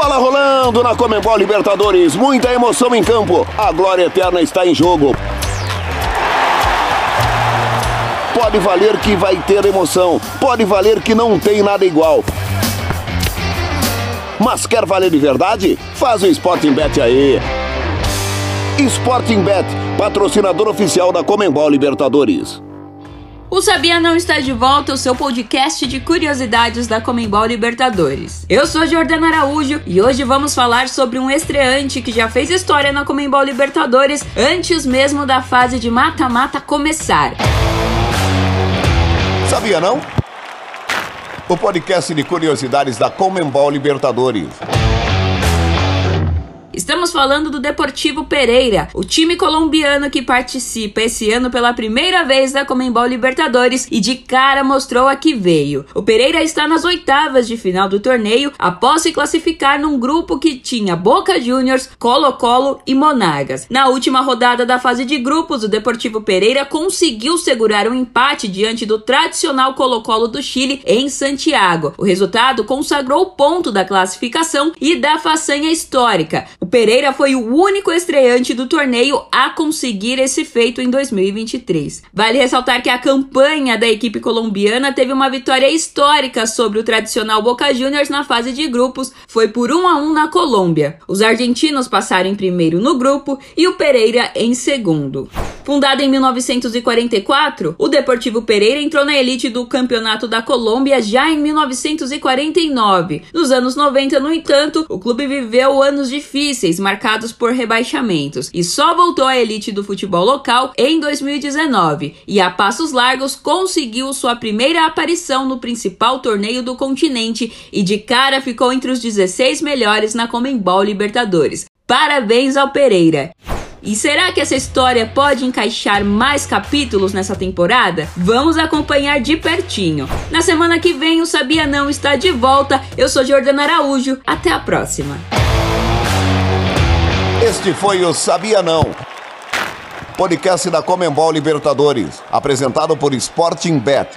Bola rolando na Comembol Libertadores, muita emoção em campo. A glória eterna está em jogo. Pode valer que vai ter emoção, pode valer que não tem nada igual. Mas quer valer de verdade? Faz o Sporting Bet aí. Sporting Bet, patrocinador oficial da Comembol Libertadores. O Sabia Não está de volta, o seu podcast de curiosidades da Comembol Libertadores. Eu sou Jordana Araújo e hoje vamos falar sobre um estreante que já fez história na Comembol Libertadores antes mesmo da fase de mata-mata começar. Sabia não? O podcast de curiosidades da Comembol Libertadores. Estamos falando do Deportivo Pereira, o time colombiano que participa esse ano pela primeira vez da Comembol Libertadores e de cara mostrou a que veio. O Pereira está nas oitavas de final do torneio após se classificar num grupo que tinha Boca Juniors, Colo-Colo e Monagas. Na última rodada da fase de grupos, o Deportivo Pereira conseguiu segurar um empate diante do tradicional Colo-Colo do Chile em Santiago. O resultado consagrou o ponto da classificação e da façanha histórica. Pereira foi o único estreante do torneio a conseguir esse feito em 2023. Vale ressaltar que a campanha da equipe colombiana teve uma vitória histórica sobre o tradicional Boca Juniors na fase de grupos, foi por 1 a 1 na Colômbia. Os argentinos passaram em primeiro no grupo e o Pereira em segundo. Fundado em 1944, o Deportivo Pereira entrou na elite do Campeonato da Colômbia já em 1949. Nos anos 90, no entanto, o clube viveu anos difíceis, marcados por rebaixamentos, e só voltou à elite do futebol local em 2019, e a passos largos conseguiu sua primeira aparição no principal torneio do continente e de cara ficou entre os 16 melhores na Comembol Libertadores. Parabéns ao Pereira! E será que essa história pode encaixar mais capítulos nessa temporada? Vamos acompanhar de pertinho. Na semana que vem, o Sabia Não está de volta. Eu sou Jordana Araújo. Até a próxima. Este foi o Sabia Não. Podcast da Comembol Libertadores, apresentado por Sporting Bet.